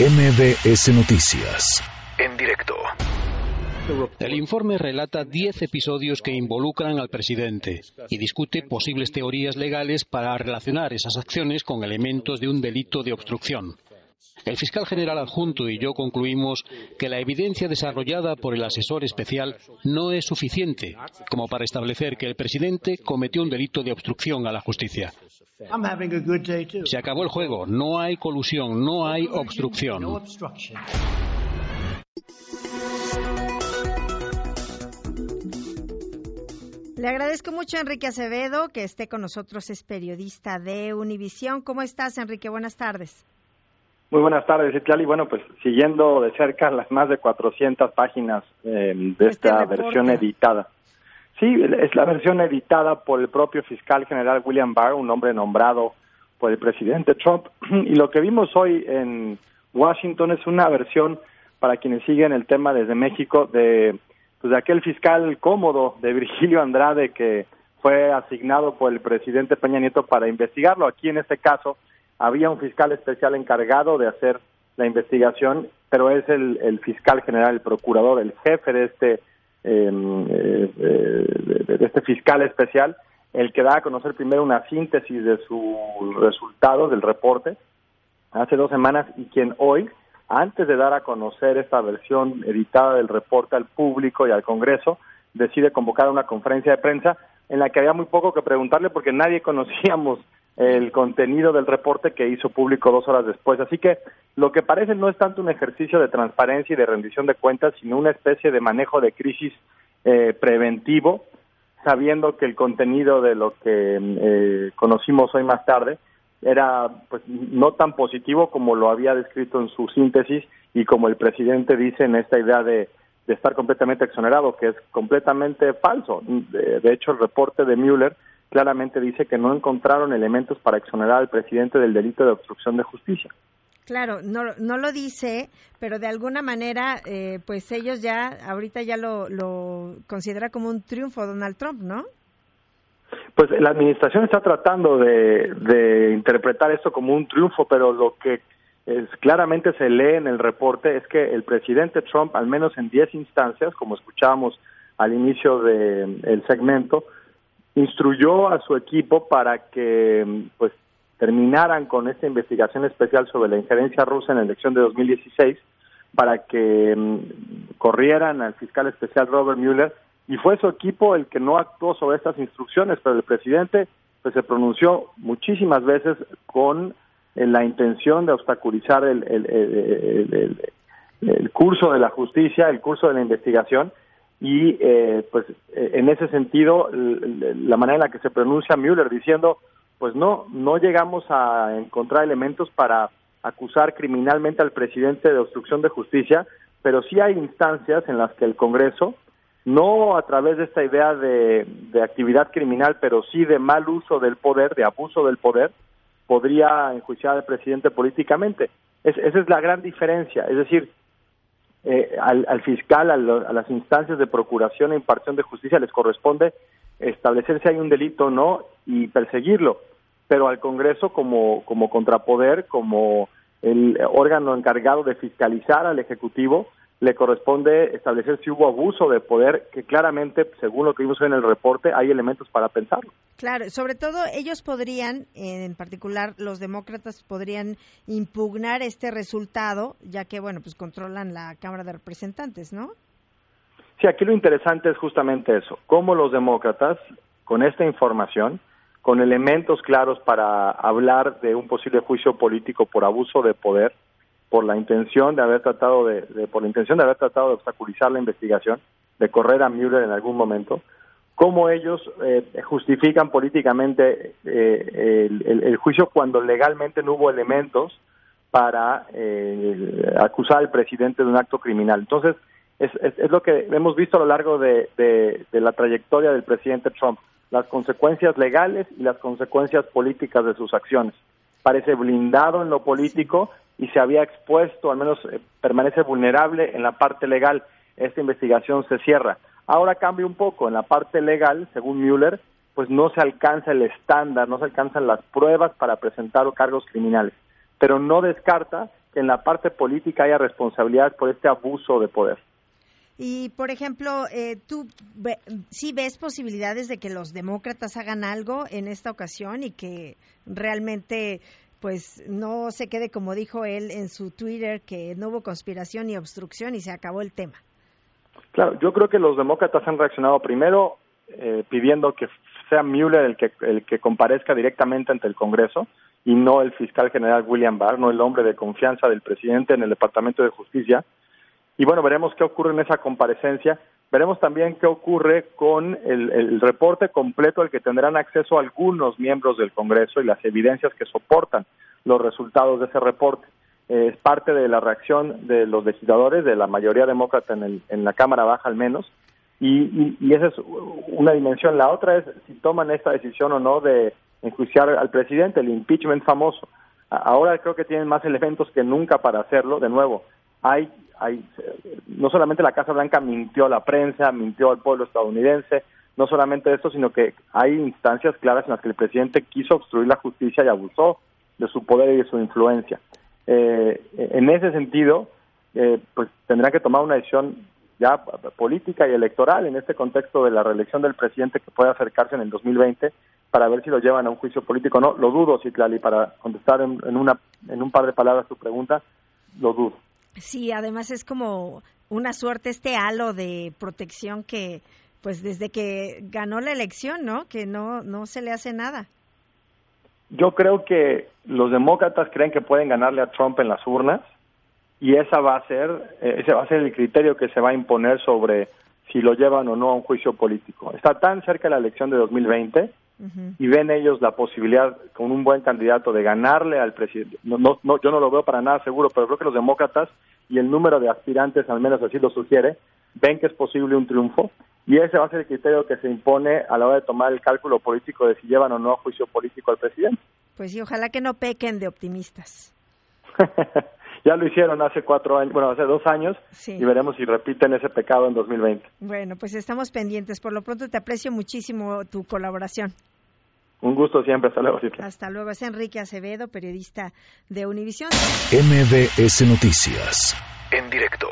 MBS Noticias. En directo. El informe relata 10 episodios que involucran al presidente y discute posibles teorías legales para relacionar esas acciones con elementos de un delito de obstrucción. El fiscal general adjunto y yo concluimos que la evidencia desarrollada por el asesor especial no es suficiente como para establecer que el presidente cometió un delito de obstrucción a la justicia. Se acabó el juego, no hay colusión, no hay obstrucción. Le agradezco mucho a Enrique Acevedo que esté con nosotros, es periodista de Univisión. ¿Cómo estás, Enrique? Buenas tardes. Muy buenas tardes, Itlali. Bueno, pues siguiendo de cerca las más de 400 páginas eh, de este esta versión editada. Sí, es la versión editada por el propio fiscal general William Barr, un hombre nombrado por el presidente Trump. Y lo que vimos hoy en Washington es una versión, para quienes siguen el tema desde México, de, pues, de aquel fiscal cómodo de Virgilio Andrade que fue asignado por el presidente Peña Nieto para investigarlo. Aquí en este caso había un fiscal especial encargado de hacer la investigación, pero es el, fiscal general, el procurador, el jefe de este, de este fiscal especial, el que da a conocer primero una síntesis de su resultado del reporte hace dos semanas y quien hoy, antes de dar a conocer esta versión editada del reporte al público y al Congreso, decide convocar una conferencia de prensa en la que había muy poco que preguntarle porque nadie conocíamos el contenido del reporte que hizo público dos horas después. Así que lo que parece no es tanto un ejercicio de transparencia y de rendición de cuentas, sino una especie de manejo de crisis eh, preventivo, sabiendo que el contenido de lo que eh, conocimos hoy más tarde era pues no tan positivo como lo había descrito en su síntesis y como el presidente dice en esta idea de, de estar completamente exonerado, que es completamente falso. de hecho, el reporte de Mueller claramente dice que no encontraron elementos para exonerar al presidente del delito de obstrucción de justicia. Claro, no, no lo dice, pero de alguna manera, eh, pues ellos ya, ahorita ya lo, lo considera como un triunfo Donald Trump, ¿no? Pues la administración está tratando de, de interpretar esto como un triunfo, pero lo que es, claramente se lee en el reporte es que el presidente Trump, al menos en 10 instancias, como escuchábamos al inicio del segmento, instruyó a su equipo para que pues terminaran con esta investigación especial sobre la injerencia rusa en la elección de 2016 para que mm, corrieran al fiscal especial Robert Mueller. Y fue su equipo el que no actuó sobre estas instrucciones, pero el presidente pues se pronunció muchísimas veces con eh, la intención de obstaculizar el, el, curso de la justicia, el curso de la investigación y eh, pues eh, en ese sentido la manera en la que se pronuncia Mueller diciendo pues no no llegamos a encontrar elementos para acusar criminalmente al presidente de obstrucción de justicia pero sí hay instancias en las que el Congreso no a través de esta idea de, de actividad criminal pero sí de mal uso del poder de abuso del poder podría enjuiciar al presidente políticamente. Esa es la gran diferencia. Es decir eh, al, fiscal, a, las instancias de procuración e impartición de justicia les corresponde establecer si hay un delito o no y perseguirlo, pero al Congreso como, como contrapoder, como el órgano encargado de fiscalizar al Ejecutivo, le corresponde establecer si hubo abuso de poder, que claramente, según lo que vimos en el reporte, hay elementos para pensarlo. Claro, sobre todo ellos podrían, en particular los demócratas, podrían impugnar este resultado, ya que, bueno, pues controlan la Cámara de Representantes, ¿no? Sí, aquí lo interesante es justamente eso, cómo los demócratas, con esta información, con elementos claros para hablar de un posible juicio político por abuso de poder, por la intención de haber tratado de, por la intención de haber tratado de obstaculizar la investigación, de correr a Mueller en algún momento, cómo ellos eh, justifican políticamente eh, el, juicio cuando legalmente no hubo elementos para eh, acusar al presidente de un acto criminal. Entonces, es, es, lo que hemos visto a lo largo de, de la trayectoria del presidente Trump, las consecuencias legales y las consecuencias políticas de sus acciones. Parece blindado en lo político, y se había expuesto, al menos eh, permanece vulnerable en la parte legal. Esta investigación se cierra. Ahora cambia un poco. En la parte legal, según Mueller, pues no se alcanza el estándar, no se alcanzan las pruebas para presentar cargos criminales. Pero no descarta que en la parte política haya responsabilidad por este abuso de poder. Y, por ejemplo, eh, ¿tú sí ves posibilidades de que los demócratas hagan algo en esta ocasión y que realmente pues no se quede como dijo él en su Twitter que no hubo conspiración ni obstrucción y se acabó el tema. Claro, yo creo que los demócratas han reaccionado primero eh, pidiendo que sea Mueller el que el que comparezca directamente ante el Congreso y no el fiscal general William Barr, no el hombre de confianza del presidente en el Departamento de Justicia. Y bueno, veremos qué ocurre en esa comparecencia. Veremos también qué ocurre con el, reporte completo al que tendrán acceso algunos miembros del Congreso y las evidencias que soportan los resultados de ese reporte. Eh, es parte de la reacción de los legisladores, de la mayoría demócrata en, el, en la Cámara Baja al menos, y, y, esa es una dimensión. La otra es si toman esta decisión o no de enjuiciar al presidente, el impeachment famoso. Ahora creo que tienen más elementos que nunca para hacerlo. De nuevo, hay, hay, no solamente la Casa Blanca mintió a la prensa, mintió al pueblo estadounidense, no solamente esto, sino que hay instancias claras en las que el presidente quiso obstruir la justicia y abusó de su poder y de su influencia. Eh, en ese sentido, eh, pues tendrán que tomar una decisión ya política y electoral en este contexto de la reelección del presidente que puede acercarse en el 2020 para ver si lo llevan a un juicio político. No, lo dudo, Citlali, para contestar en, una, en un par de palabras tu pregunta, lo dudo. Sí, además es como una suerte este halo de protección que, pues desde que ganó la elección, ¿no? Que no, no se le hace nada. Yo creo que los demócratas creen que pueden ganarle a Trump en las urnas y esa va a ser eh, ese va a ser el criterio que se va a imponer sobre si lo llevan o no a un juicio político. Está tan cerca la elección de 2020 y ven ellos la posibilidad con un buen candidato de ganarle al presidente. No, no, yo no lo veo para nada seguro, pero creo que los demócratas y el número de aspirantes, al menos así lo sugiere, ven que es posible un triunfo y ese va a ser el criterio que se impone a la hora de tomar el cálculo político de si llevan o no a juicio político al presidente. Pues sí, ojalá que no pequen de optimistas. ya lo hicieron hace cuatro años, bueno, hace dos años, y veremos si repiten ese pecado en 2020. Bueno, pues estamos pendientes. Por lo pronto te aprecio muchísimo tu colaboración. Un gusto siempre. Hasta luego. Hasta luego. Es Enrique Acevedo, periodista de Univisión. MBS Noticias. En directo.